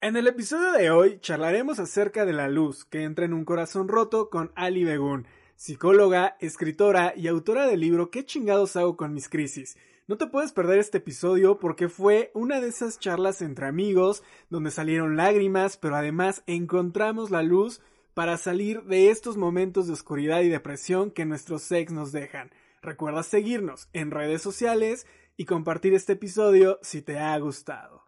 En el episodio de hoy charlaremos acerca de la luz que entra en un corazón roto con Ali Begun, psicóloga, escritora y autora del libro ¿Qué chingados hago con mis crisis? No te puedes perder este episodio porque fue una de esas charlas entre amigos donde salieron lágrimas, pero además encontramos la luz para salir de estos momentos de oscuridad y depresión que nuestros sex nos dejan. Recuerda seguirnos en redes sociales y compartir este episodio si te ha gustado.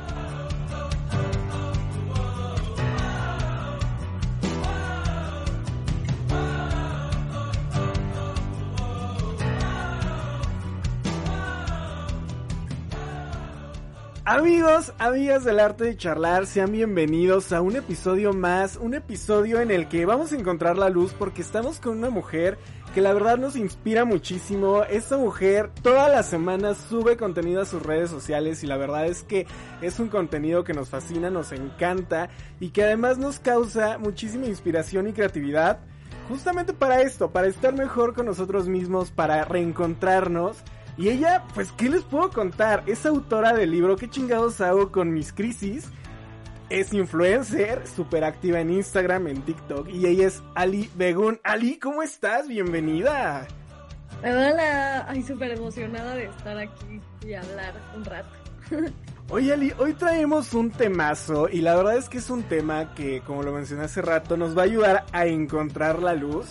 Amigos, amigas del arte de charlar, sean bienvenidos a un episodio más, un episodio en el que vamos a encontrar la luz porque estamos con una mujer que la verdad nos inspira muchísimo. Esta mujer todas las semanas sube contenido a sus redes sociales y la verdad es que es un contenido que nos fascina, nos encanta y que además nos causa muchísima inspiración y creatividad. Justamente para esto, para estar mejor con nosotros mismos, para reencontrarnos y ella, pues, ¿qué les puedo contar? Es autora del libro ¿Qué chingados hago con mis crisis? Es influencer, súper activa en Instagram, en TikTok. Y ella es Ali Begun. Ali, ¿cómo estás? Bienvenida. Hola, ay, súper emocionada de estar aquí y hablar un rato. Oye Ali, hoy traemos un temazo y la verdad es que es un tema que, como lo mencioné hace rato, nos va a ayudar a encontrar la luz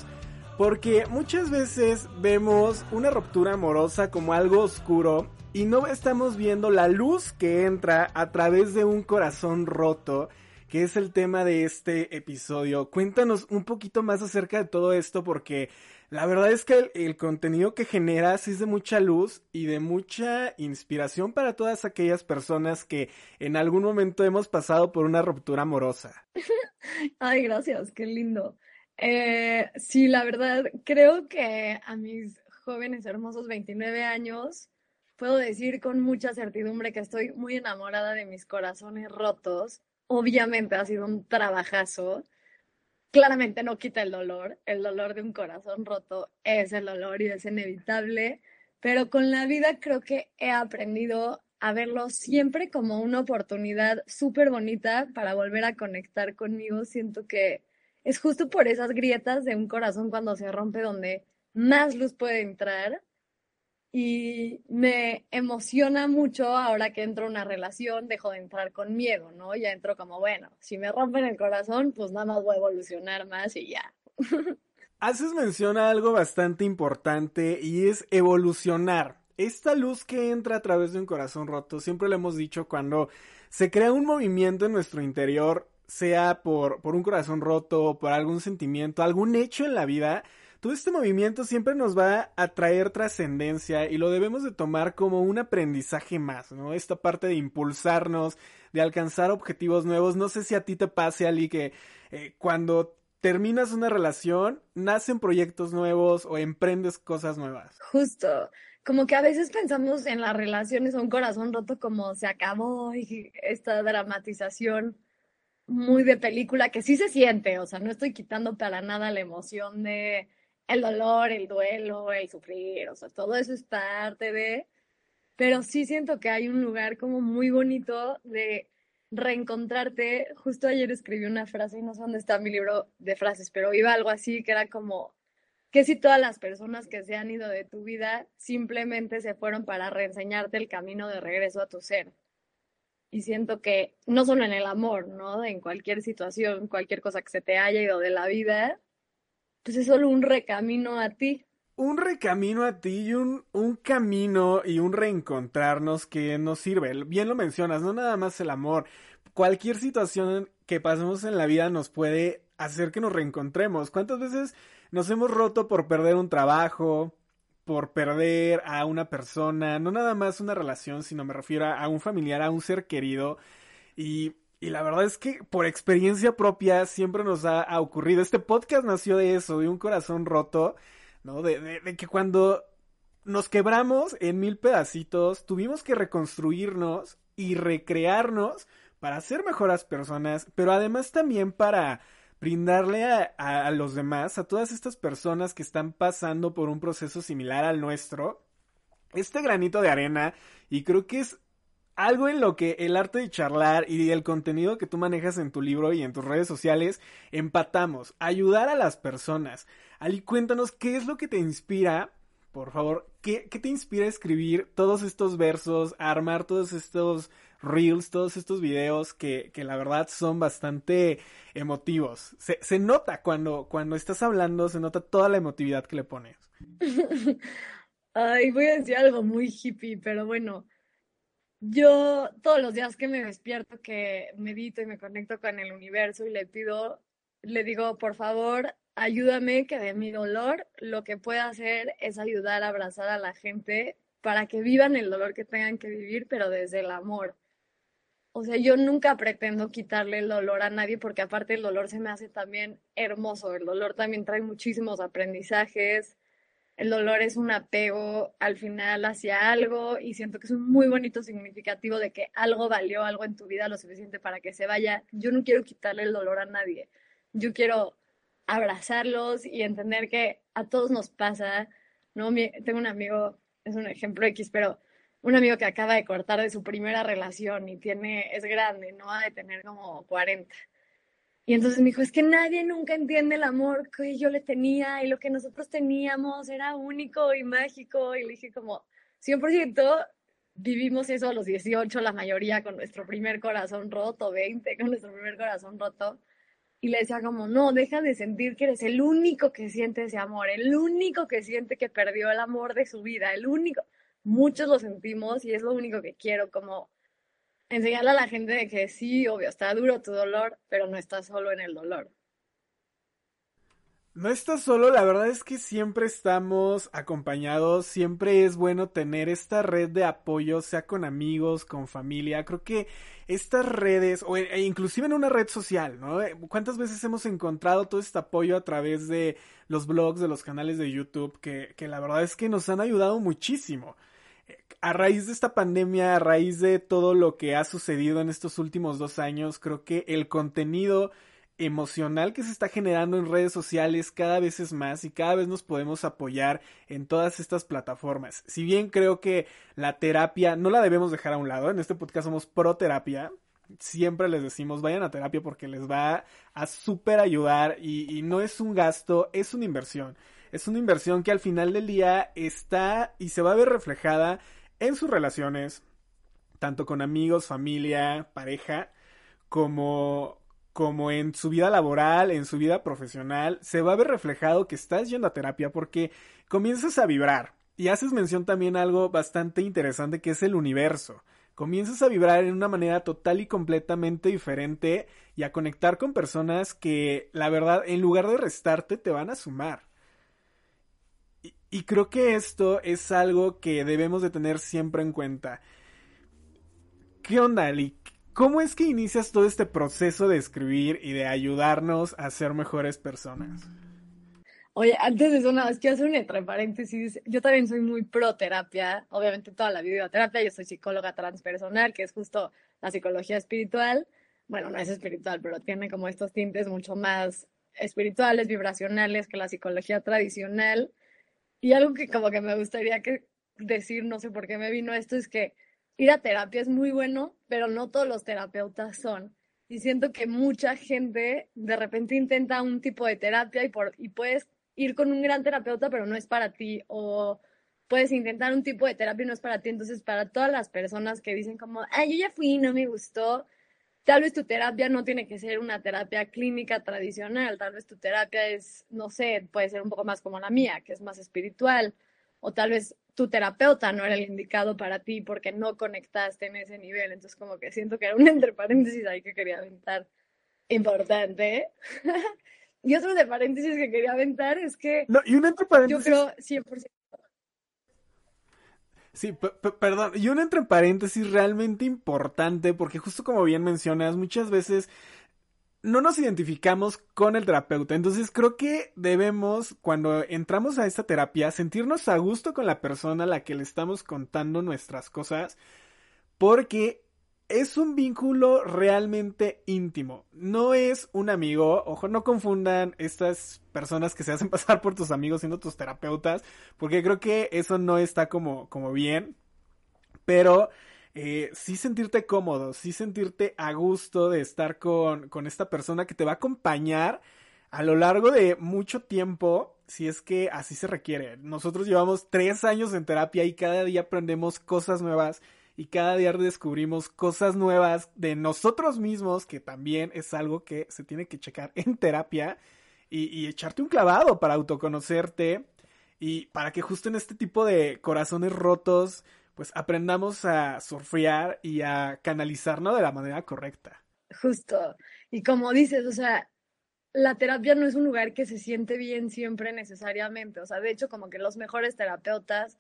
porque muchas veces vemos una ruptura amorosa como algo oscuro y no estamos viendo la luz que entra a través de un corazón roto, que es el tema de este episodio. Cuéntanos un poquito más acerca de todo esto porque la verdad es que el, contenido que generas es de mucha luz y de mucha inspiración para todas aquellas personas que en algún momento hemos pasado por una ruptura amorosa. Ay, gracias, qué lindo. Eh, sí, la verdad, creo que a mis jóvenes hermosos 29 años puedo decir con mucha certidumbre que estoy muy enamorada de mis corazones rotos. Obviamente ha sido un trabajazo. Claramente no quita el dolor. El dolor de un corazón roto es el dolor y es inevitable. Pero con la vida creo que he aprendido a verlo siempre como una oportunidad súper bonita para volver a conectar conmigo. Siento que es justo por esas grietas de un corazón cuando se rompe donde más luz puede entrar. Y me emociona mucho ahora que entro en una relación, dejo de entrar con miedo, ¿no? Ya entro como, bueno, si me rompen el corazón, pues nada más voy a evolucionar más y ya. Haces mención a algo bastante importante y es evolucionar. Esta luz que entra a través de un corazón roto, siempre lo hemos dicho cuando se crea un movimiento en nuestro interior, sea por, por un corazón roto, por algún sentimiento, algún hecho en la vida, todo este movimiento siempre nos va a traer trascendencia y lo debemos de tomar como un aprendizaje más, ¿no? Esta parte de impulsarnos, de alcanzar objetivos nuevos. No sé si a ti te pase, Ali, que eh, cuando terminas una relación, nacen proyectos nuevos o emprendes cosas nuevas. Justo. Como que a veces pensamos en las relaciones un corazón roto como se acabó y esta dramatización muy de película que sí se siente, o sea, no estoy quitando para nada la emoción de el dolor, el duelo, el sufrir, o sea, todo eso es parte de, pero sí siento que hay un lugar como muy bonito de reencontrarte. Justo ayer escribí una frase y no sé dónde está mi libro de frases, pero iba algo así que era como que si todas las personas que se han ido de tu vida simplemente se fueron para reenseñarte el camino de regreso a tu ser y siento que no solo en el amor, ¿no? En cualquier situación, cualquier cosa que se te haya ido de la vida, pues es solo un recamino a ti. Un recamino a ti y un, un camino y un reencontrarnos que nos sirve. Bien lo mencionas, no nada más el amor. Cualquier situación que pasemos en la vida nos puede hacer que nos reencontremos. ¿Cuántas veces nos hemos roto por perder un trabajo, por perder a una persona, no nada más una relación, sino me refiero a un familiar, a un ser querido. Y Y la verdad es que por experiencia propia siempre nos ha, ocurrido. Este podcast nació de eso, de un corazón roto, ¿no? De, de, que cuando nos quebramos en mil pedacitos, tuvimos que reconstruirnos y recrearnos para ser mejores personas, pero además también para brindarle a, los demás, a todas estas personas que están pasando por un proceso similar al nuestro, este granito de arena y creo que es algo en lo que el arte de charlar y el contenido que tú manejas en tu libro y en tus redes sociales empatamos, ayudar a las personas. Ali, cuéntanos qué es lo que te inspira, por favor, qué, qué te inspira a escribir todos estos versos, a armar todos estos reels, todos estos videos que, que la verdad son bastante emotivos. Se, nota cuando, cuando estás hablando, se nota toda la emotividad que le pones. Ay, voy a decir algo muy hippie, pero bueno, yo todos los días que me despierto, que medito y me conecto con el universo y le pido, le digo, por favor, ayúdame que de mi dolor lo que pueda hacer es ayudar a abrazar a la gente para que vivan el dolor que tengan que vivir, pero desde el amor. O sea, yo nunca pretendo quitarle el dolor a nadie porque aparte el dolor se me hace también hermoso. El dolor también trae muchísimos aprendizajes. El dolor es un apego al final hacia algo y siento que es un muy bonito significativo de que algo valió algo en tu vida lo suficiente para que se vaya. Yo no quiero quitarle el dolor a nadie. Yo quiero abrazarlos y entender que a todos nos pasa, ¿no? tengo un amigo, es un ejemplo X, pero un amigo que acaba de cortar de su primera relación y tiene, es grande, no ha de tener como 40. Y entonces me dijo, es que nadie nunca entiende el amor que yo le tenía y lo que nosotros teníamos era único y mágico. Y le dije como, 100% vivimos eso a los 18, la mayoría con nuestro primer corazón roto, 20 con nuestro primer corazón roto. Y le decía como, no, deja de sentir que eres el único que siente ese amor, el único que siente que perdió el amor de su vida, el único muchos lo sentimos y es lo único que quiero, como enseñarle a la gente de que sí, obvio, está duro tu dolor, pero no estás solo en el dolor. No estás solo, la verdad es que siempre estamos acompañados, siempre es bueno tener esta red de apoyo, sea con amigos, con familia. Creo que estas redes, o e inclusive en una red social, ¿no? ¿Cuántas veces hemos encontrado todo este apoyo a través de los blogs, de los canales de YouTube, que, que la verdad es que nos han ayudado muchísimo? A raíz de esta pandemia, a raíz de todo lo que ha sucedido en estos últimos dos años, creo que el contenido emocional que se está generando en redes sociales cada vez es más y cada vez nos podemos apoyar en todas estas plataformas. Si bien creo que la terapia no la debemos dejar a un lado, en este podcast somos pro terapia, siempre les decimos vayan a terapia porque les va a súper ayudar y, y no es un gasto, es una inversión. Es una inversión que al final del día está y se va a ver reflejada en sus relaciones, tanto con amigos, familia, pareja, como, como en su vida laboral, en su vida profesional, se va a ver reflejado que estás yendo a terapia porque comienzas a vibrar. Y haces mención también a algo bastante interesante que es el universo. Comienzas a vibrar en una manera total y completamente diferente y a conectar con personas que, la verdad, en lugar de restarte, te van a sumar. Y creo que esto es algo que debemos de tener siempre en cuenta. ¿Qué onda, Ali? ¿Cómo es que inicias todo este proceso de escribir y de ayudarnos a ser mejores personas? Oye, antes de eso, nada, es que hacer un entre paréntesis. Yo también soy muy pro terapia. Obviamente, toda la vida terapia. Yo soy psicóloga transpersonal, que es justo la psicología espiritual. Bueno, no es espiritual, pero tiene como estos tintes mucho más espirituales, vibracionales que la psicología tradicional. Y algo que como que me gustaría que decir, no sé por qué me vino esto, es que ir a terapia es muy bueno, pero no todos los terapeutas son. Y siento que mucha gente de repente intenta un tipo de terapia y, por, y puedes ir con un gran terapeuta, pero no es para ti. O puedes intentar un tipo de terapia y no es para ti. Entonces, para todas las personas que dicen como, ay, yo ya fui no me gustó, Tal vez tu terapia no tiene que ser una terapia clínica tradicional, tal vez tu terapia es, no sé, puede ser un poco más como la mía, que es más espiritual, o tal vez tu terapeuta no era el indicado para ti porque no conectaste en ese nivel, entonces como que siento que era un entre paréntesis ahí que quería aventar importante. y otro de paréntesis que quería aventar es que... No, y un entre paréntesis... Yo creo 100%. Sí, perdón, y un entre paréntesis realmente importante, porque justo como bien mencionas, muchas veces no nos identificamos con el terapeuta. Entonces creo que debemos, cuando entramos a esta terapia, sentirnos a gusto con la persona a la que le estamos contando nuestras cosas, porque es un vínculo realmente íntimo. No es un amigo. Ojo, no confundan estas personas que se hacen pasar por tus amigos siendo tus terapeutas. Porque creo que eso no está como, como bien. Pero eh, sí sentirte cómodo, sí sentirte a gusto de estar con, con esta persona que te va a acompañar a lo largo de mucho tiempo, si es que así se requiere. Nosotros llevamos tres años en terapia y cada día aprendemos cosas nuevas y cada día descubrimos cosas nuevas de nosotros mismos, que también es algo que se tiene que checar en terapia y, echarte un clavado para autoconocerte y para que justo en este tipo de corazones rotos, pues aprendamos a surfear y a canalizarnos de la manera correcta. Justo. Y como dices, o sea, la terapia no es un lugar que se siente bien siempre necesariamente. O sea, de hecho, como que los mejores terapeutas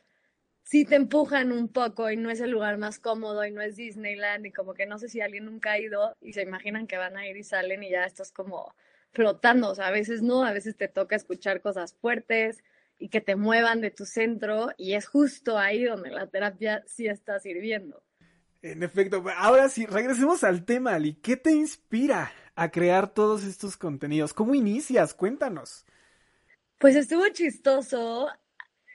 sí te empujan un poco y no es el lugar más cómodo y no es Disneyland y como que no sé si alguien nunca ha ido y se imaginan que van a ir y salen y ya estás como flotando, o sea, a veces no, a veces te toca escuchar cosas fuertes y que te muevan de tu centro y es justo ahí donde la terapia sí está sirviendo. En efecto, ahora sí, regresemos al tema, Ali. ¿Qué te inspira a crear todos estos contenidos? ¿Cómo inicias? Cuéntanos. Pues estuvo chistoso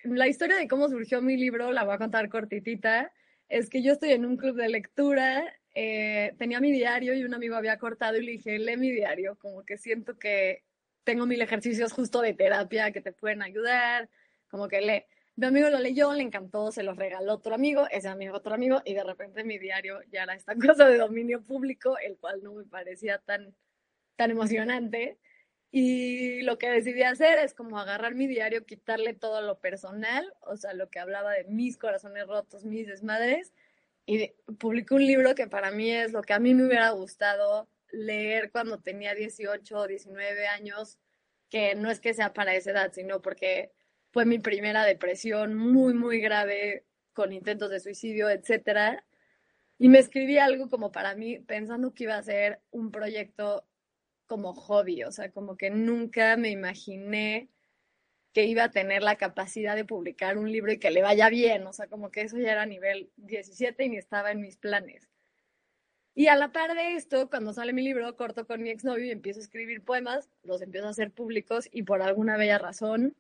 la historia de cómo surgió mi libro la voy a contar cortitita. Es que yo estoy en un club de lectura, eh, tenía mi diario y un amigo había cortado y le dije, lee mi diario, como que siento que tengo mil ejercicios justo de terapia que te pueden ayudar, como que lee. Mi amigo lo leyó, le encantó, se lo regaló otro amigo, ese amigo otro amigo, y de repente mi diario ya era esta cosa de dominio público, el cual no me parecía tan, tan emocionante. Y lo que decidí hacer es como agarrar mi diario, quitarle todo lo personal, o sea, lo que hablaba de mis corazones rotos, mis desmadres, y publiqué un libro que para mí es lo que a mí me hubiera gustado leer cuando tenía 18 o 19 años, que no es que sea para esa edad, sino porque fue mi primera depresión muy, muy grave, con intentos de suicidio, etcétera. Y me escribí algo como para mí, pensando que iba a ser un proyecto como hobby, o sea, como que nunca me imaginé que iba a tener la capacidad de publicar un libro y que le vaya bien, o sea, como que eso ya era nivel 17 y ni estaba en mis planes. Y a la par de esto, cuando sale mi libro, corto con mi exnovio y empiezo a escribir poemas, los empiezo a hacer públicos y por alguna bella razón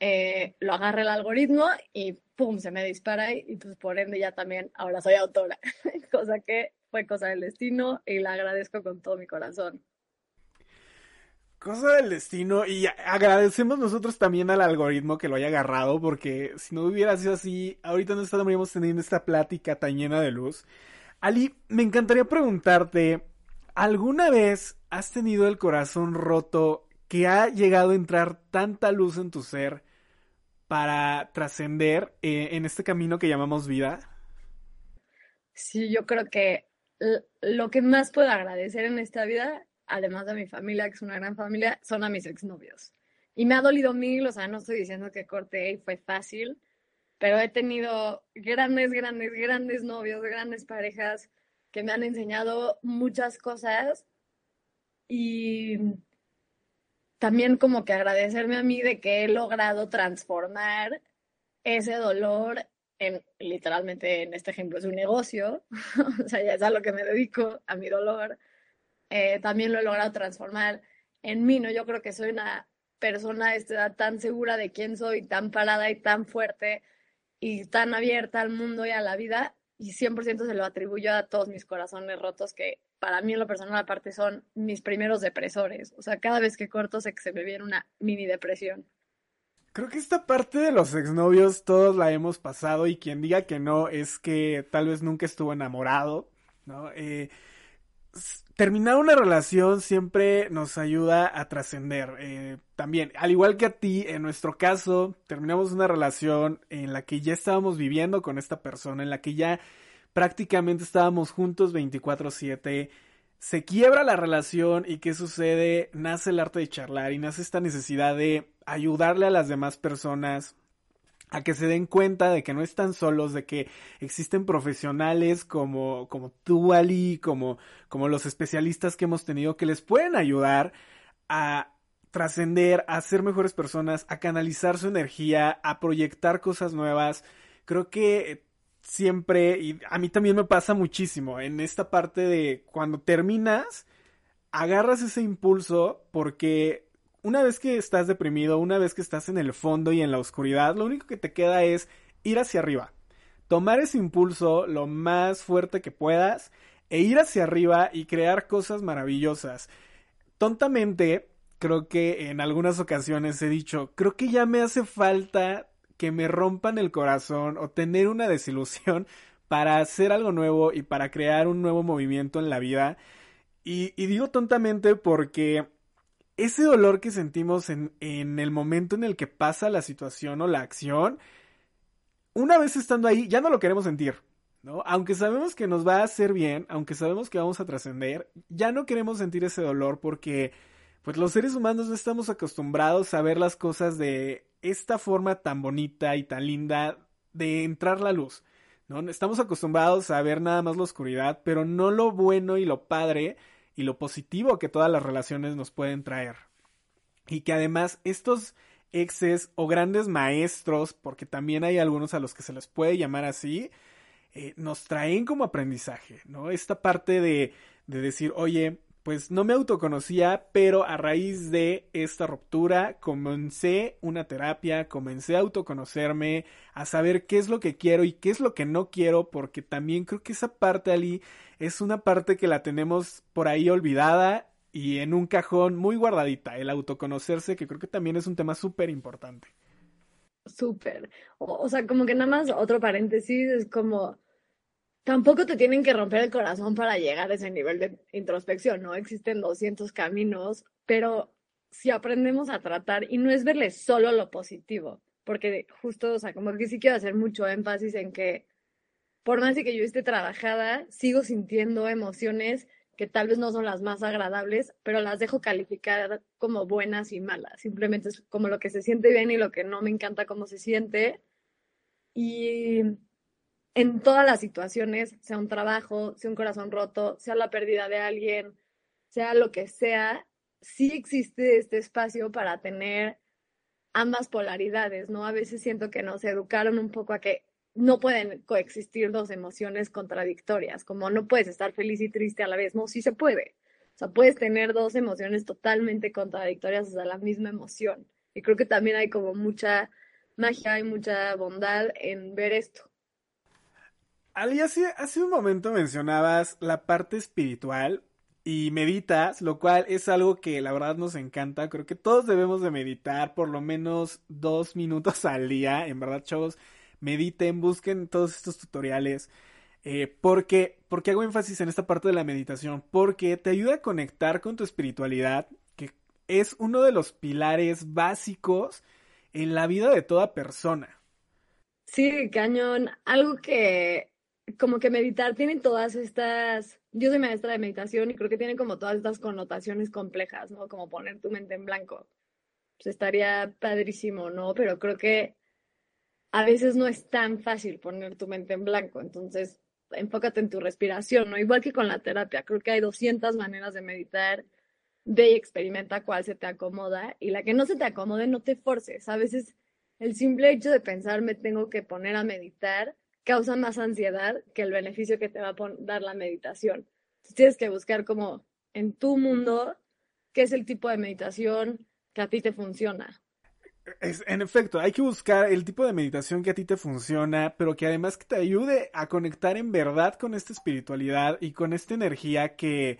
eh, lo agarra el algoritmo y pum, se me dispara y, y pues por ende ya también ahora soy autora, cosa que fue cosa del destino y la agradezco con todo mi corazón cosa del destino y agradecemos nosotros también al algoritmo que lo haya agarrado porque si no hubiera sido así, ahorita no estaríamos teniendo esta plática tan llena de luz. Ali, me encantaría preguntarte, ¿alguna vez has tenido el corazón roto que ha llegado a entrar tanta luz en tu ser para trascender eh, en este camino que llamamos vida? Sí, yo creo que lo que más puedo agradecer en esta vida además de mi familia, que es una gran familia, son a mis exnovios. Y me ha dolido mil, o sea, no estoy diciendo que corté y fue fácil, pero he tenido grandes, grandes, grandes novios, grandes parejas que me han enseñado muchas cosas y también como que agradecerme a mí de que he logrado transformar ese dolor en, literalmente en este ejemplo, es un negocio, o sea, ya es a lo que me dedico, a mi dolor, eh, también lo he logrado transformar en mí, ¿no? Yo creo que soy una persona a esta edad tan segura de quién soy, tan parada y tan fuerte y tan abierta al mundo y a la vida y 100% se lo atribuyo a todos mis corazones rotos que para mí en lo personal aparte son mis primeros depresores. O sea, cada vez que corto que se me viene una mini depresión. Creo que esta parte de los exnovios todos la hemos pasado y quien diga que no es que tal vez nunca estuvo enamorado, ¿no? Eh, terminar una relación siempre nos ayuda a trascender. Eh, también, al igual que a ti, en nuestro caso, terminamos una relación en la que ya estábamos viviendo con esta persona, en la que ya prácticamente estábamos juntos 24/7. Se quiebra la relación y ¿qué sucede? Nace el arte de charlar y nace esta necesidad de ayudarle a las demás personas a que se den cuenta de que no están solos, de que existen profesionales como, como tú, Ali, como, como los especialistas que hemos tenido que les pueden ayudar a trascender, a ser mejores personas, a canalizar su energía, a proyectar cosas nuevas. Creo que siempre, y a mí también me pasa muchísimo, en esta parte de cuando terminas, agarras ese impulso porque una vez que estás deprimido, una vez que estás en el fondo y en la oscuridad, lo único que te queda es ir hacia arriba. Tomar ese impulso lo más fuerte que puedas e ir hacia arriba y crear cosas maravillosas. Tontamente, creo que en algunas ocasiones he dicho, creo que ya me hace falta que me rompan el corazón o tener una desilusión para hacer algo nuevo y para crear un nuevo movimiento en la vida. Y, y digo tontamente porque ese dolor que sentimos en, en el momento en el que pasa la situación o la acción, una vez estando ahí, ya no lo queremos sentir. ¿no? Aunque sabemos que nos va a hacer bien, aunque sabemos que vamos a trascender, ya no queremos sentir ese dolor porque pues los seres humanos no estamos acostumbrados a ver las cosas de esta forma tan bonita y tan linda de entrar la luz. ¿no? Estamos acostumbrados a ver nada más la oscuridad, pero no lo bueno y lo padre y lo positivo que todas las relaciones nos pueden traer. Y que además estos exes o grandes maestros, porque también hay algunos a los que se les puede llamar así, eh, nos traen como aprendizaje, ¿no? Esta parte de, de decir, oye, pues no me autoconocía, pero a raíz de esta ruptura comencé una terapia, comencé a autoconocerme, a saber qué es lo que quiero y qué es lo que no quiero, porque también creo que esa parte, Ali, es una parte que la tenemos por ahí olvidada y en un cajón muy guardadita, el autoconocerse, que creo que también es un tema súper importante. Súper. O, sea, como que nada más otro paréntesis, es como, tampoco te tienen que romper el corazón para llegar a ese nivel de introspección, ¿no? Existen 200 caminos, pero si aprendemos a tratar, y no es verle solo lo positivo, porque justo, o sea, como que sí quiero hacer mucho énfasis en que por más de que yo esté trabajada, sigo sintiendo emociones que tal vez no son las más agradables, pero las dejo calificar como buenas y malas. Simplemente es como lo que se siente bien y lo que no me encanta cómo se siente. Y en todas las situaciones, sea un trabajo, sea un corazón roto, sea la pérdida de alguien, sea lo que sea, sí existe este espacio para tener ambas polaridades, ¿no? A veces siento que nos educaron un poco a que no pueden coexistir dos emociones contradictorias, como no puedes estar feliz y triste a la vez, no, sí se puede. O sea, puedes tener dos emociones totalmente contradictorias hasta la misma emoción. Y creo que también hay como mucha magia y mucha bondad en ver esto. Ali, hace, hace un momento mencionabas la parte espiritual y meditas, lo cual es algo que la verdad nos encanta. Creo que todos debemos de meditar por lo menos dos minutos al día. En verdad, chavos, mediten, busquen todos estos tutoriales. Eh, porque, porque hago énfasis en esta parte de la meditación, porque te ayuda a conectar con tu espiritualidad, que es uno de los pilares básicos en la vida de toda persona. Sí, cañón. Algo que como que meditar tiene todas estas, yo soy maestra de meditación y creo que tiene como todas estas connotaciones complejas, ¿no? Como poner tu mente en blanco. Pues estaría padrísimo, ¿no? Pero creo que a veces no es tan fácil poner tu mente en blanco, entonces enfócate en tu respiración, ¿no? Igual que con la terapia, creo que hay 200 maneras de meditar, ve y experimenta cuál se te acomoda y la que no se te acomode no te forces, a veces el simple hecho de pensar me tengo que poner a meditar causa más ansiedad que el beneficio que te va a dar la meditación. Tienes que buscar como en tu mundo qué es el tipo de meditación que a ti te funciona en efecto, hay que buscar el tipo de meditación que a ti te funciona, pero que además que te ayude a conectar en verdad con esta espiritualidad y con esta energía que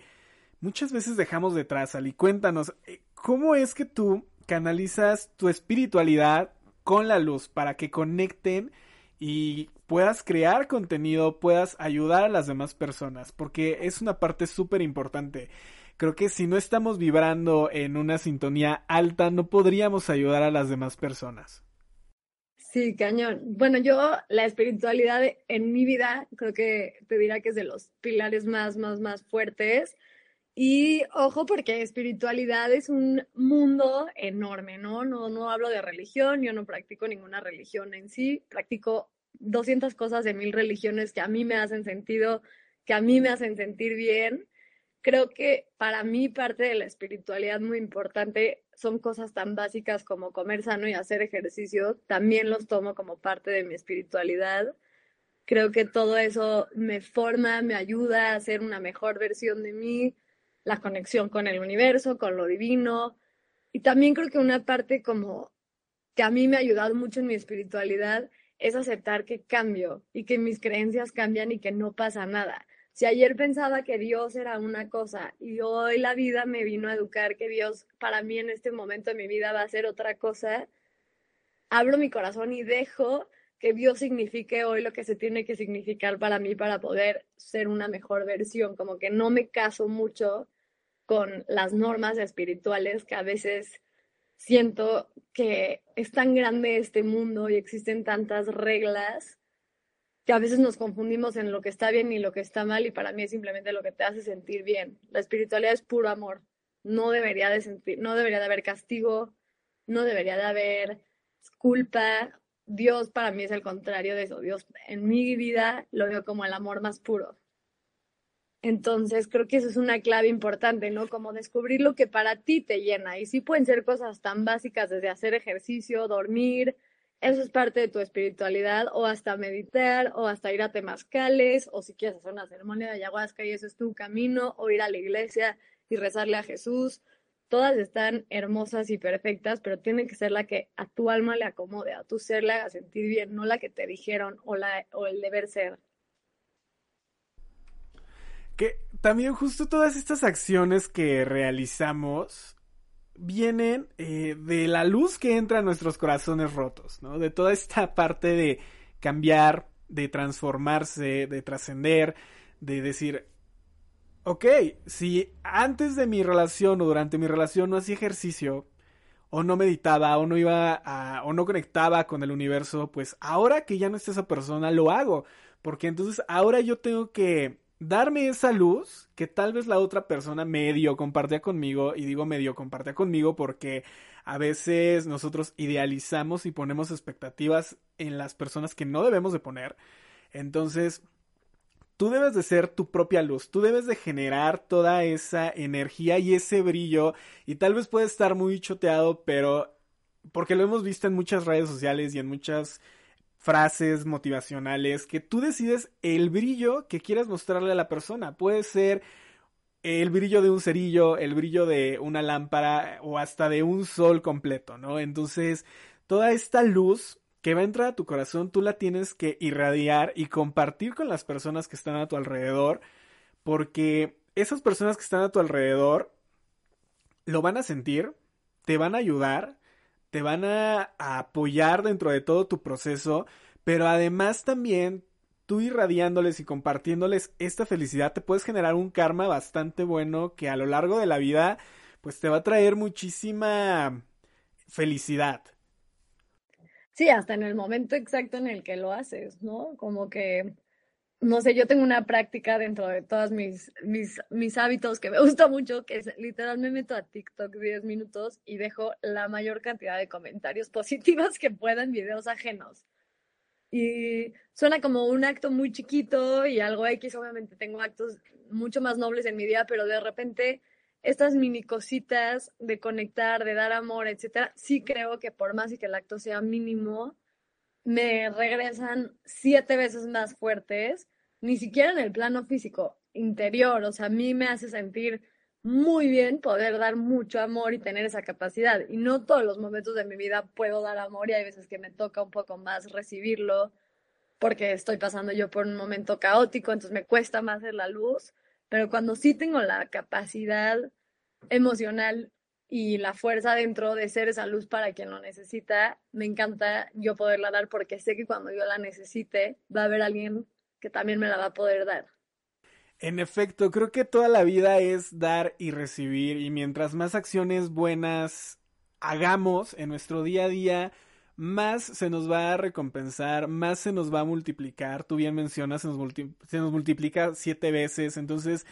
muchas veces dejamos detrás. Ali, cuéntanos, eh, ¿cómo es que tú canalizas tu espiritualidad con la luz para que conecten y puedas crear contenido, puedas ayudar a las demás personas? Porque es una parte súper importante creo que si no estamos vibrando en una sintonía alta, no podríamos ayudar a las demás personas. Sí, cañón. Bueno, yo la espiritualidad en mi vida creo que te dirá que es de los pilares más, más, más fuertes. Y ojo, porque espiritualidad es un mundo enorme, ¿no? No, no hablo de religión, yo no practico ninguna religión en sí, practico 200 cosas de mil religiones que a mí me hacen sentido, que a mí me hacen sentir bien. Creo que para mí parte de la espiritualidad muy importante son cosas tan básicas como comer sano y hacer ejercicio, también los tomo como parte de mi espiritualidad. Creo que todo eso me forma, me ayuda a ser una mejor versión de mí, la conexión con el universo, con lo divino. Y también creo que una parte como que a mí me ha ayudado mucho en mi espiritualidad es aceptar que cambio y que mis creencias cambian y que no pasa nada. Si ayer pensaba que Dios era una cosa y hoy la vida me vino a educar que Dios para mí en este momento de mi vida va a ser otra cosa, abro mi corazón y dejo que Dios signifique hoy lo que se tiene que significar para mí para poder ser una mejor versión, como que no me caso mucho con las normas espirituales que a veces siento que es tan grande este mundo y existen tantas reglas que a veces nos confundimos en lo que está bien y lo que está mal y para mí es simplemente lo que te hace sentir bien. La espiritualidad es puro amor. No debería de sentir, no debería de haber castigo, no debería de haber culpa. Dios para mí es el contrario de eso. Dios en mi vida lo veo como el amor más puro. Entonces, creo que eso es una clave importante, ¿no? Como descubrir lo que para ti te llena. Y sí pueden ser cosas tan básicas desde hacer ejercicio, dormir, eso es parte de tu espiritualidad, o hasta meditar, o hasta ir a temazcales, o si quieres hacer una ceremonia de ayahuasca y eso es tu camino, o ir a la iglesia y rezarle a Jesús. Todas están hermosas y perfectas, pero tienen que ser la que a tu alma le acomode, a tu ser le haga sentir bien, no la que te dijeron o, la, o el deber ser. Que también justo todas estas acciones que realizamos vienen eh, de la luz que entra a nuestros corazones rotos, ¿no? De toda esta parte de cambiar, de transformarse, de trascender, de decir, ok, si antes de mi relación o durante mi relación no hacía ejercicio, o no meditaba, o no iba a, o no conectaba con el universo, pues ahora que ya no está esa persona, lo hago. Porque entonces ahora yo tengo que darme esa luz que tal vez la otra persona medio compartía conmigo, y digo medio compartía conmigo porque a veces nosotros idealizamos y ponemos expectativas en las personas que no debemos de poner. Entonces, tú debes de ser tu propia luz, tú debes de generar toda esa energía y ese brillo, y tal vez puede estar muy choteado, pero porque lo hemos visto en muchas redes sociales y en muchas frases motivacionales, que tú decides el brillo que quieras mostrarle a la persona. Puede ser el brillo de un cerillo, el brillo de una lámpara o hasta de un sol completo, ¿no? Entonces, toda esta luz que va a entrar a tu corazón, tú la tienes que irradiar y compartir con las personas que están a tu alrededor, porque esas personas que están a tu alrededor lo van a sentir, te van a ayudar, te van a, apoyar dentro de todo tu proceso, pero además también tú irradiándoles y compartiéndoles esta felicidad te puedes generar un karma bastante bueno que a lo largo de la vida pues te va a traer muchísima felicidad. Sí, hasta en el momento exacto en el que lo haces, ¿no? Como que no sé, yo tengo una práctica dentro de todos mis, mis, mis hábitos que me gusta mucho, que es literal me meto a TikTok 10 minutos y dejo la mayor cantidad de comentarios positivos que pueda en videos ajenos. Y suena como un acto muy chiquito y algo X, obviamente tengo actos mucho más nobles en mi día, pero de repente estas mini cositas de conectar, de dar amor, etcétera, sí creo que por más y que el acto sea mínimo, me regresan siete veces más fuertes ni siquiera en el plano físico, interior, o sea, a mí me hace sentir muy bien poder dar mucho amor y tener esa capacidad. Y no todos los momentos de mi vida puedo dar amor y hay veces que me toca un poco más recibirlo porque estoy pasando yo por un momento caótico, entonces me cuesta más ver la luz, pero cuando sí tengo la capacidad emocional y la fuerza dentro de ser esa luz para quien lo necesita, me encanta yo poderla dar porque sé que cuando yo la necesite va a haber alguien que también me la va a poder dar. En efecto, creo que toda la vida es dar y recibir y mientras más acciones buenas hagamos en nuestro día a día, más se nos va a recompensar, más se nos va a multiplicar. Tú bien mencionas, se nos, se nos multiplica siete veces. Entonces,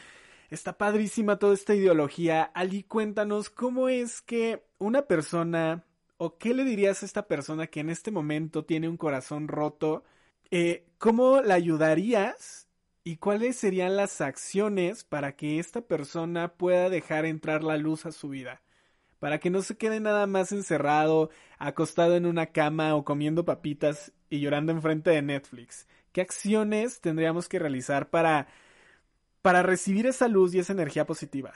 Está padrísima toda esta ideología. Ali, cuéntanos cómo es que una persona, o qué le dirías a esta persona que en este momento tiene un corazón roto, eh, ¿cómo la ayudarías y cuáles serían las acciones para que esta persona pueda dejar entrar la luz a su vida? Para que no se quede nada más encerrado, acostado en una cama o comiendo papitas y llorando enfrente de Netflix. ¿Qué acciones tendríamos que realizar para para recibir esa luz y esa energía positiva?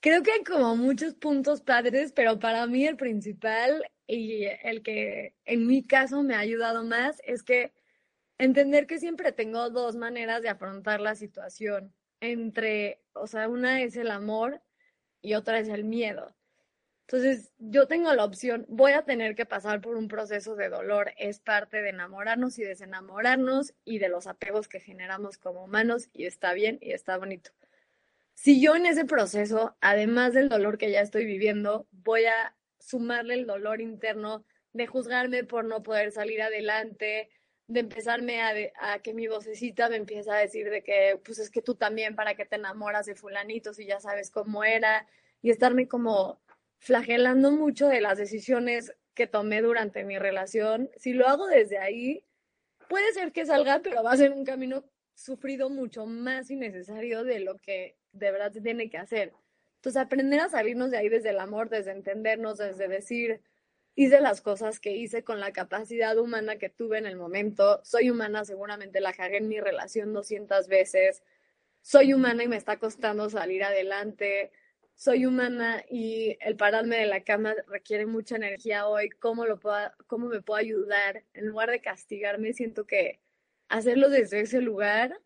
Creo que hay como muchos puntos padres, pero para mí el principal y el que en mi caso me ha ayudado más es que entender que siempre tengo dos maneras de afrontar la situación. Entre, o sea, una es el amor y otra es el miedo. Entonces, yo tengo la opción, voy a tener que pasar por un proceso de dolor, es parte de enamorarnos y desenamorarnos y de los apegos que generamos como humanos y está bien y está bonito. Si yo en ese proceso, además del dolor que ya estoy viviendo, voy a sumarle el dolor interno de juzgarme por no poder salir adelante, de empezarme a, que mi vocecita me empieza a decir de que, pues es que tú también, ¿para qué te enamoras de fulanito si ya sabes cómo era? Y estarme como flagelando mucho de las decisiones que tomé durante mi relación. Si lo hago desde ahí, puede ser que salga, pero va a ser un camino sufrido mucho más innecesario de lo que de verdad se tiene que hacer. Entonces, aprender a salirnos de ahí desde el amor, desde entendernos, desde decir, hice las cosas que hice con la capacidad humana que tuve en el momento. Soy humana, seguramente la cagué en mi relación 200 veces. Soy humana y me está costando salir adelante soy humana y el pararme de la cama requiere mucha energía hoy, ¿cómo, lo puedo, cómo me puedo ayudar? En lugar de castigarme, siento que hacerlo desde ese lugar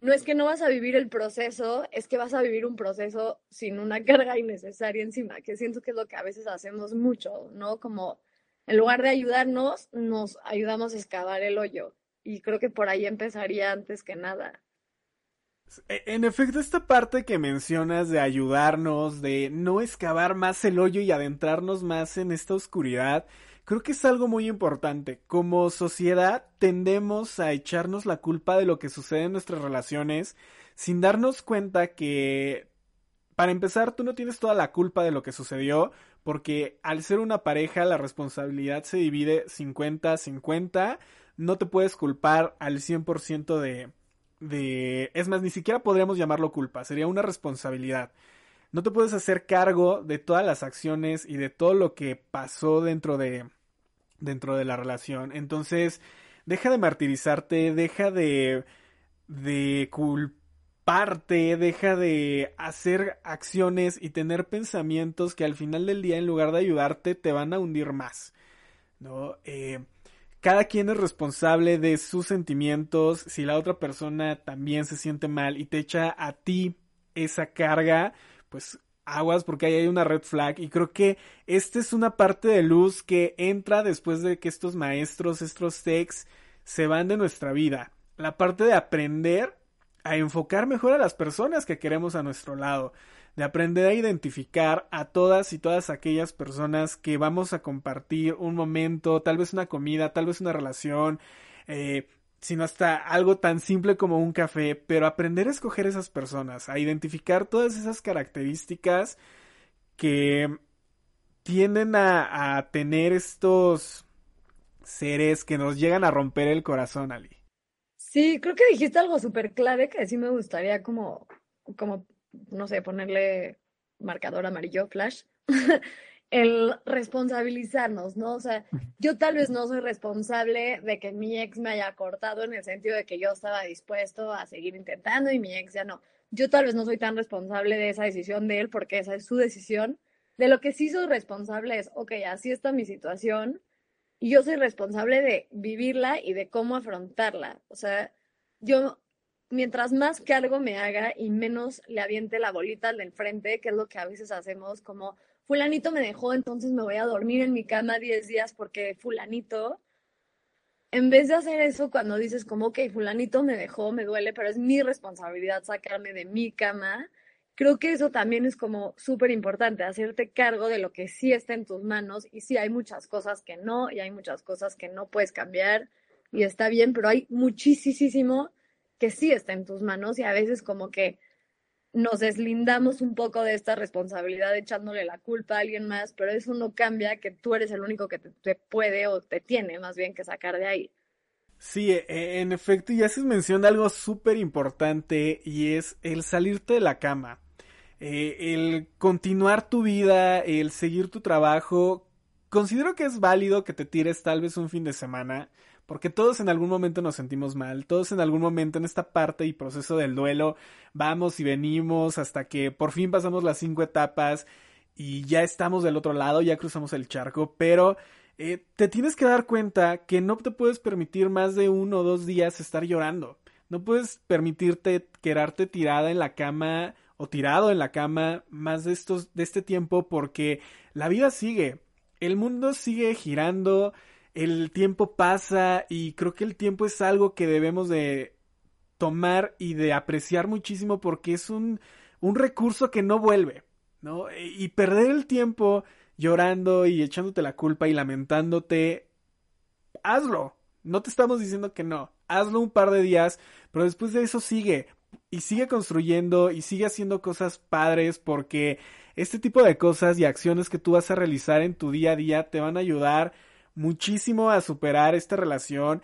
no es que no vas a vivir el proceso, es que vas a vivir un proceso sin una carga innecesaria encima, que siento que es lo que a veces hacemos mucho, ¿no? Como en lugar de ayudarnos, nos ayudamos a excavar el hoyo. Y creo que por ahí empezaría antes que nada. En efecto, esta parte que mencionas de ayudarnos, de no excavar más el hoyo y adentrarnos más en esta oscuridad, creo que es algo muy importante. Como sociedad tendemos a echarnos la culpa de lo que sucede en nuestras relaciones sin darnos cuenta que, para empezar, tú no tienes toda la culpa de lo que sucedió, porque al ser una pareja la responsabilidad se divide 50-50, no te puedes culpar al 100% de de... Es más, ni siquiera podríamos llamarlo culpa, sería una responsabilidad. No te puedes hacer cargo de todas las acciones y de todo lo que pasó dentro de dentro de la relación. Entonces, deja de martirizarte, deja de de culparte, deja de hacer acciones y tener pensamientos que al final del día en lugar de ayudarte te van a hundir más. ¿No? Eh, cada quien es responsable de sus sentimientos. Si la otra persona también se siente mal y te echa a ti esa carga, pues aguas porque ahí hay una red flag y creo que esta es una parte de luz que entra después de que estos maestros, estos techs se van de nuestra vida. La parte de aprender a enfocar mejor a las personas que queremos a nuestro lado de aprender a identificar a todas y todas aquellas personas que vamos a compartir un momento, tal vez una comida, tal vez una relación, eh, sino hasta algo tan simple como un café, pero aprender a escoger esas personas, a identificar todas esas características que tienden a, a tener estos seres que nos llegan a romper el corazón, Ali. Sí, creo que dijiste algo súper clave que sí me gustaría como, como no sé, ponerle marcador amarillo, flash, el responsabilizarnos, ¿no? O sea, yo tal vez no soy responsable de que mi ex me haya cortado en el sentido de que yo estaba dispuesto a seguir intentando y mi ex ya no. Yo tal vez no soy tan responsable de esa decisión de él porque esa es su decisión. De lo que sí soy responsable es, ok, así está mi situación y yo soy responsable de vivirla y de cómo afrontarla. O sea, yo mientras más cargo me haga y menos le aviente la bolita al del frente, que es lo que a veces hacemos, como fulanito me dejó, entonces me voy a dormir en mi cama 10 días porque fulanito, en vez de hacer eso cuando dices como, ok, fulanito me dejó, me duele, pero es mi responsabilidad sacarme de mi cama, creo que eso también es como súper importante, hacerte cargo de lo que sí está en tus manos y sí hay muchas cosas que no y hay muchas cosas que no puedes cambiar y está bien, pero hay muchísimo que sí está en tus manos y a veces como que nos deslindamos un poco de esta responsabilidad echándole la culpa a alguien más, pero eso no cambia que tú eres el único que te, puede o te tiene más bien que sacar de ahí. Sí, e, e, en efecto, y haces mención de algo súper importante y es el salirte de la cama, eh, el continuar tu vida, el seguir tu trabajo. Considero que es válido que te tires tal vez un fin de semana, porque todos en algún momento nos sentimos mal, todos en algún momento en esta parte y proceso del duelo vamos y venimos hasta que por fin pasamos las cinco etapas y ya estamos del otro lado, ya cruzamos el charco, pero eh, te tienes que dar cuenta que no te puedes permitir más de uno o dos días estar llorando. No puedes permitirte quedarte tirada en la cama o tirado en la cama más de estos de este tiempo porque la vida sigue. El mundo sigue girando, el tiempo pasa y creo que el tiempo es algo que debemos de tomar y de apreciar muchísimo porque es un, un recurso que no vuelve, ¿no? Y perder el tiempo llorando y echándote la culpa y lamentándote, hazlo. No te estamos diciendo que no. Hazlo un par de días, pero después de eso sigue y sigue construyendo y sigue haciendo cosas padres porque este tipo de cosas y acciones que tú vas a realizar en tu día a día te van a ayudar muchísimo a superar esta relación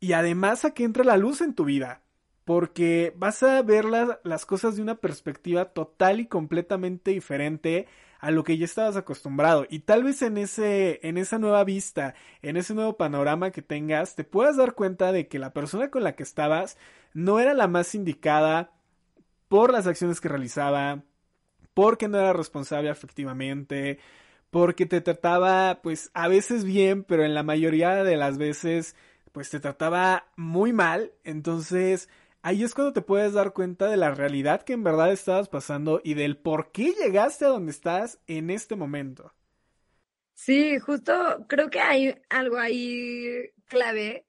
y además a que entre la luz en tu vida. Porque vas a ver las cosas de una perspectiva total y completamente diferente a lo que ya estabas acostumbrado. Y tal vez en ese, en esa nueva vista, en ese nuevo panorama que tengas, te puedas dar cuenta de que la persona con la que estabas no era la más indicada por las acciones que realizaba, porque no era responsable efectivamente, porque te trataba pues a veces bien, pero en la mayoría de las veces pues te trataba muy mal, entonces ahí es cuando te puedes dar cuenta de la realidad que en verdad estabas pasando y del por qué llegaste a donde estás en este momento. Sí, justo creo que hay algo ahí clave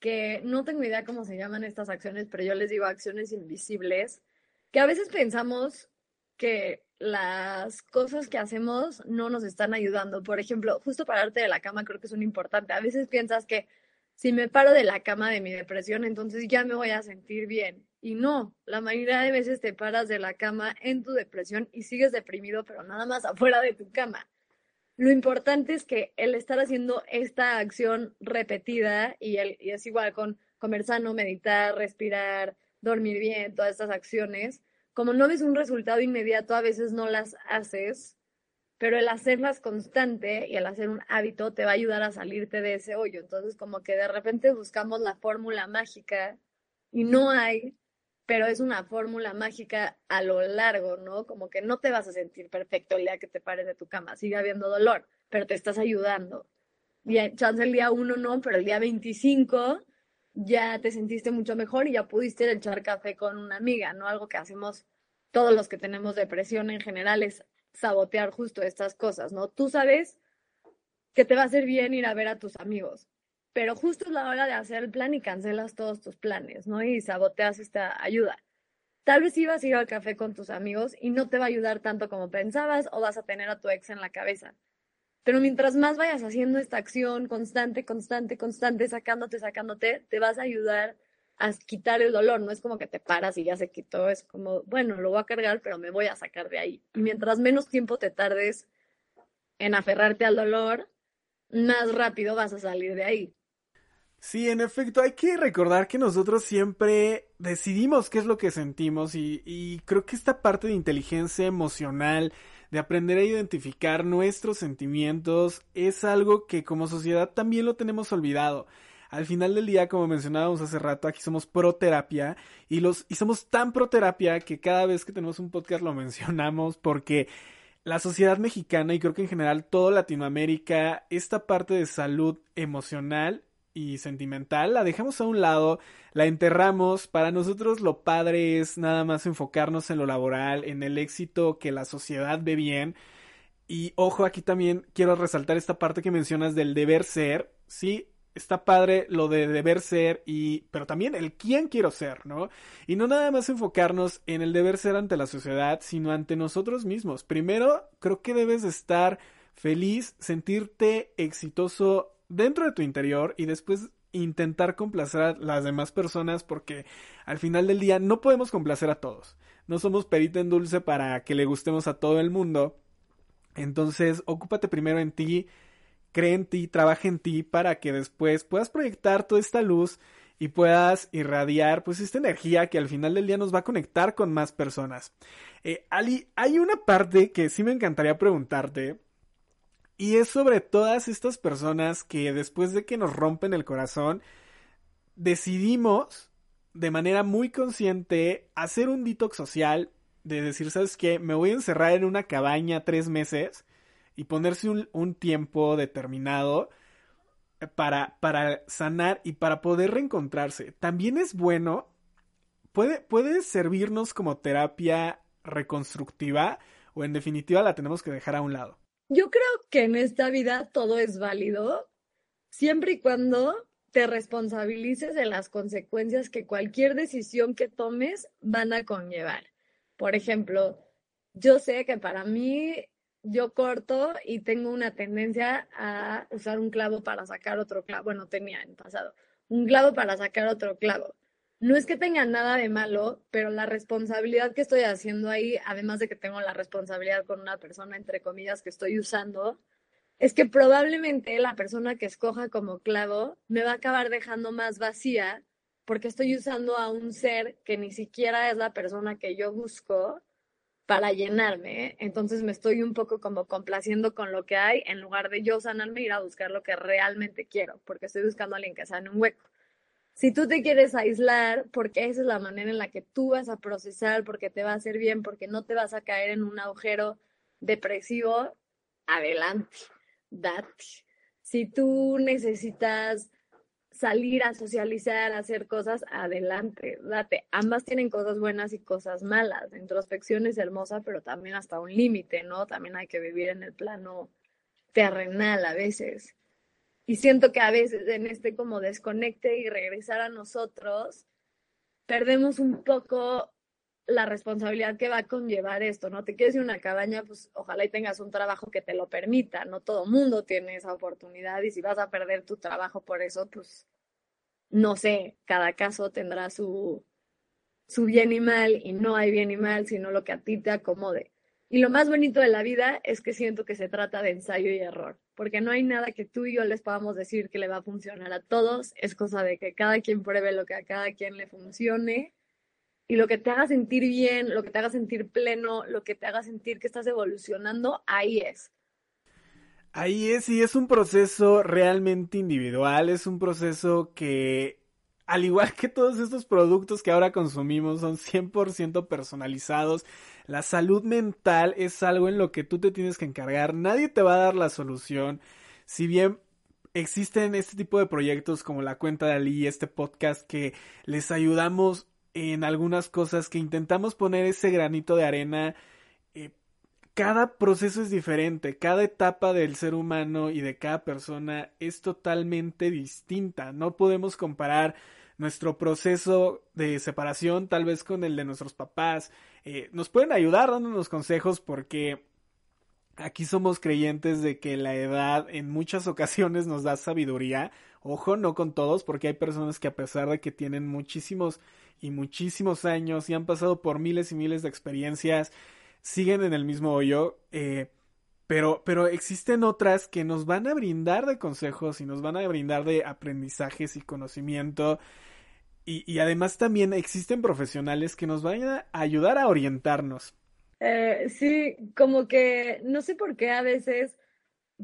que no tengo idea cómo se llaman estas acciones, pero yo les digo acciones invisibles, que a veces pensamos que las cosas que hacemos no nos están ayudando. Por ejemplo, justo pararte de la cama creo que es un importante. A veces piensas que si me paro de la cama de mi depresión, entonces ya me voy a sentir bien. Y no, la mayoría de veces te paras de la cama en tu depresión y sigues deprimido, pero nada más afuera de tu cama. Lo importante es que el estar haciendo esta acción repetida y, el, y es igual con comer sano, meditar, respirar, dormir bien, todas estas acciones, como no ves un resultado inmediato, a veces no las haces, pero el hacerlas constante y el hacer un hábito te va a ayudar a salirte de ese hoyo. Entonces, como que de repente buscamos la fórmula mágica y no hay, pero es una fórmula mágica a lo largo, ¿no? Como que no te vas a sentir perfecto el día que te pares de tu cama, sigue habiendo dolor, pero te estás ayudando. Y chance el día uno no, pero el día 25 ya te sentiste mucho mejor y ya pudiste echar café con una amiga, ¿no? Algo que hacemos todos los que tenemos depresión en general es sabotear justo estas cosas, ¿no? Tú sabes que te va a hacer bien ir a ver a tus amigos, pero justo es la hora de hacer el plan y cancelas todos tus planes, ¿no? Y saboteas esta ayuda. Tal vez ibas a ir al café con tus amigos y no te va a ayudar tanto como pensabas o vas a tener a tu ex en la cabeza. Pero mientras más vayas haciendo esta acción constante, constante, constante, sacándote, sacándote, te vas a ayudar a quitar el dolor. No es como que te paras y ya se quitó, es como, bueno, lo voy a cargar, pero me voy a sacar de ahí. Y mientras menos tiempo te tardes en aferrarte al dolor, más rápido vas a salir de ahí. Sí, en efecto, hay que recordar que nosotros siempre decidimos qué es lo que sentimos y, y creo que esta parte de inteligencia emocional de aprender a identificar nuestros sentimientos es algo que como sociedad también lo tenemos olvidado. Al final del día, como mencionábamos hace rato, aquí somos pro terapia y los y somos tan pro terapia que cada vez que tenemos un podcast lo mencionamos porque la sociedad mexicana y creo que en general toda Latinoamérica, esta parte de salud emocional y sentimental, la dejamos a un lado, la enterramos. Para nosotros lo padre es nada más enfocarnos en lo laboral, en el éxito que la sociedad ve bien. Y ojo, aquí también quiero resaltar esta parte que mencionas del deber ser. Sí, está padre lo de deber ser y pero también el quién quiero ser, ¿no? Y no nada más enfocarnos en el deber ser ante la sociedad, sino ante nosotros mismos. Primero, creo que debes estar feliz, sentirte exitoso dentro de tu interior y después intentar complacer a las demás personas porque al final del día no podemos complacer a todos. No somos perita en dulce para que le gustemos a todo el mundo. Entonces, ocúpate primero en ti, cree en ti, trabaja en ti para que después puedas proyectar toda esta luz y puedas irradiar pues esta energía que al final del día nos va a conectar con más personas. Eh, Ali, hay una parte que sí me encantaría preguntarte y es sobre todas estas personas que después de que nos rompen el corazón, decidimos de manera muy consciente hacer un detox social, de decir, ¿sabes qué? Me voy a encerrar en una cabaña tres meses y ponerse un, tiempo determinado para, para sanar y para poder reencontrarse. También es bueno, puede, puede servirnos como terapia reconstructiva o en definitiva la tenemos que dejar a un lado. Yo creo que en esta vida todo es válido, siempre y cuando te responsabilices de las consecuencias que cualquier decisión que tomes van a conllevar. Por ejemplo, yo sé que para mí yo corto y tengo una tendencia a usar un clavo para sacar otro clavo. Bueno, tenía en pasado un clavo para sacar otro clavo no es que tenga nada de malo, pero la responsabilidad que estoy haciendo ahí, además de que tengo la responsabilidad con una persona, entre comillas, que estoy usando, es que probablemente la persona que escoja como clavo me va a acabar dejando más vacía porque estoy usando a un ser que ni siquiera es la persona que yo busco para llenarme. Entonces me estoy un poco como complaciendo con lo que hay en lugar de yo sanarme ir a buscar lo que realmente quiero, porque estoy buscando a alguien que sane un hueco. Si tú te quieres aislar, porque esa es la manera en la que tú vas a procesar, porque te va a hacer bien, porque no te vas a caer en un agujero depresivo, adelante, date. Si tú necesitas salir a socializar, a hacer cosas, adelante, date. Ambas tienen cosas buenas y cosas malas. La introspección es hermosa, pero también hasta un límite, ¿no? También hay que vivir en el plano terrenal a veces. Y siento que a veces en este como desconecte y regresar a nosotros, perdemos un poco la responsabilidad que va a conllevar esto, ¿no? Te quieres ir a una cabaña, pues ojalá y tengas un trabajo que te lo permita, no todo mundo tiene esa oportunidad y si vas a perder tu trabajo por eso, pues no sé, cada caso tendrá su, su bien y mal y no hay bien y mal, sino lo que a ti te acomode. Y lo más bonito de la vida es que siento que se trata de ensayo y error, porque no hay nada que tú y yo les podamos decir que le va a funcionar a todos, es cosa de que cada quien pruebe lo que a cada quien le funcione y lo que te haga sentir bien, lo que te haga sentir pleno, lo que te haga sentir que estás evolucionando, ahí es. Ahí es, y es un proceso realmente individual, es un proceso que al igual que todos estos productos que ahora consumimos son 100% personalizados, la salud mental es algo en lo que tú te tienes que encargar, nadie te va a dar la solución, si bien existen este tipo de proyectos como la cuenta de Ali, este podcast que les ayudamos en algunas cosas, que intentamos poner ese granito de arena, eh, cada proceso es diferente, cada etapa del ser humano y de cada persona es totalmente distinta, no podemos comparar nuestro proceso de separación tal vez con el de nuestros papás. Eh, nos pueden ayudar dándonos consejos porque aquí somos creyentes de que la edad en muchas ocasiones nos da sabiduría. Ojo, no con todos, porque hay personas que a pesar de que tienen muchísimos y muchísimos años y han pasado por miles y miles de experiencias, siguen en el mismo hoyo. Eh, pero, pero existen otras que nos van a brindar de consejos y nos van a brindar de aprendizajes y conocimiento. Y, y además también existen profesionales que nos van a ayudar a orientarnos. Eh, sí, como que no sé por qué a veces,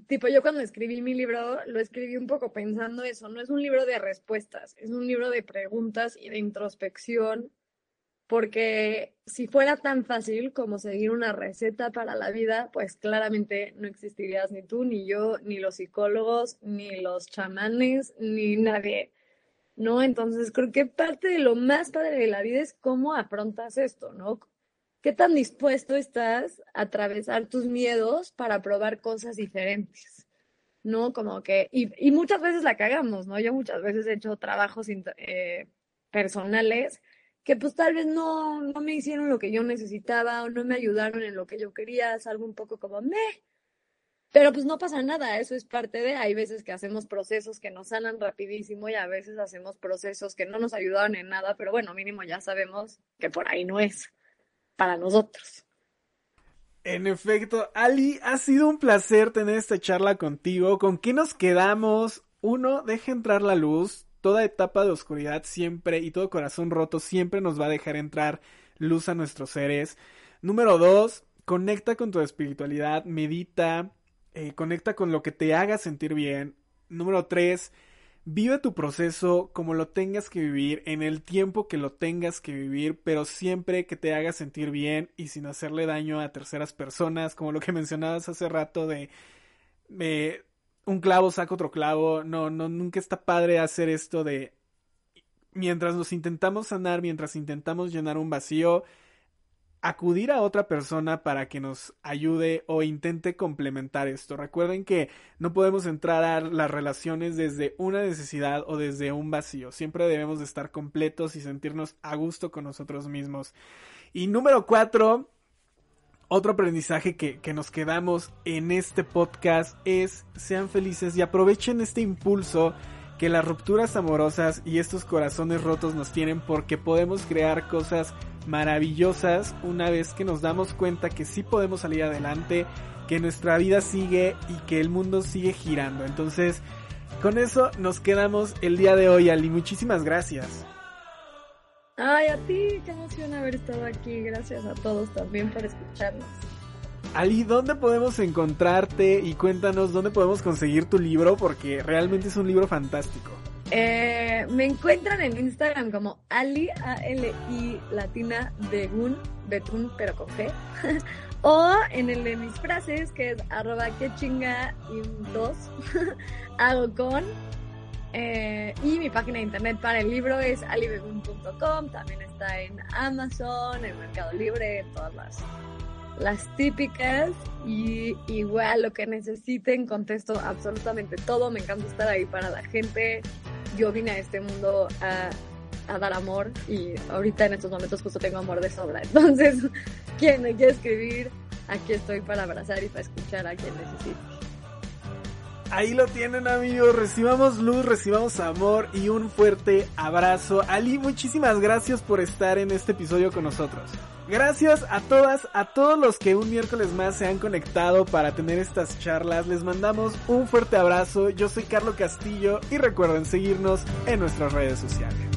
tipo yo cuando escribí mi libro, lo escribí un poco pensando eso, no es un libro de respuestas, es un libro de preguntas y de introspección porque si fuera tan fácil como seguir una receta para la vida, pues claramente no existirías ni tú, ni yo, ni los psicólogos, ni los chamanes, ni nadie, ¿no? Entonces creo que parte de lo más padre de la vida es cómo afrontas esto, ¿no? ¿Qué tan dispuesto estás a atravesar tus miedos para probar cosas diferentes? ¿No? Como que, y, muchas veces la cagamos, ¿no? Yo muchas veces he hecho trabajos eh, personales que pues tal vez no, no me hicieron lo que yo necesitaba o no me ayudaron en lo que yo quería, es algo un poco como me. Pero pues no pasa nada, eso es parte de, hay veces que hacemos procesos que nos sanan rapidísimo y a veces hacemos procesos que no nos ayudaron en nada, pero bueno, mínimo ya sabemos que por ahí no es para nosotros. En efecto, Ali, ha sido un placer tener esta charla contigo. ¿Con qué nos quedamos? Uno, deja entrar la luz. Toda etapa de oscuridad siempre y todo corazón roto siempre nos va a dejar entrar luz a nuestros seres. Número dos, conecta con tu espiritualidad, medita, eh, conecta con lo que te haga sentir bien. Número 3, vive tu proceso como lo tengas que vivir, en el tiempo que lo tengas que vivir, pero siempre que te haga sentir bien y sin hacerle daño a terceras personas, como lo que mencionabas hace rato de, de un clavo saca otro clavo. No, no, nunca está padre hacer esto de mientras nos intentamos sanar, mientras intentamos llenar un vacío, acudir a otra persona para que nos ayude o intente complementar esto. Recuerden que no podemos entrar a las relaciones desde una necesidad o desde un vacío. Siempre debemos de estar completos y sentirnos a gusto con nosotros mismos. Y número cuatro, otro aprendizaje que, que nos quedamos en este podcast es sean felices y aprovechen este impulso que las rupturas amorosas y estos corazones rotos nos tienen porque podemos crear cosas maravillosas una vez que nos damos cuenta que sí podemos salir adelante, que nuestra vida sigue y que el mundo sigue girando. Entonces, con eso nos quedamos el día de hoy, Ali. Muchísimas gracias. Ay, a ti, qué emoción haber estado aquí. Gracias a todos también por escucharnos. Ali, ¿dónde podemos encontrarte? Y cuéntanos dónde podemos conseguir tu libro, porque realmente es un libro fantástico. Eh, me encuentran en Instagram como Ali, A-L-I latina Begun, Betún, pero con G. o en el de mis frases, que es arroba que chinga y dos, hago con. Eh, y mi página de internet para el libro es alibegun.com. También está en Amazon, en Mercado Libre, en todas las las típicas y igual lo que necesiten contesto absolutamente todo. Me encanta estar ahí para la gente. Yo vine a este mundo a, dar amor y ahorita en estos momentos justo tengo amor de sobra. Entonces, quien me quiere escribir, aquí estoy para abrazar y para escuchar a quien necesite. Ahí lo tienen amigos, recibamos luz, recibamos amor y un fuerte abrazo. Ali, muchísimas gracias por estar en este episodio con nosotros. Gracias a todas, a todos los que un miércoles más se han conectado para tener estas charlas. Les mandamos un fuerte abrazo. Yo soy Carlos Castillo y recuerden seguirnos en nuestras redes sociales.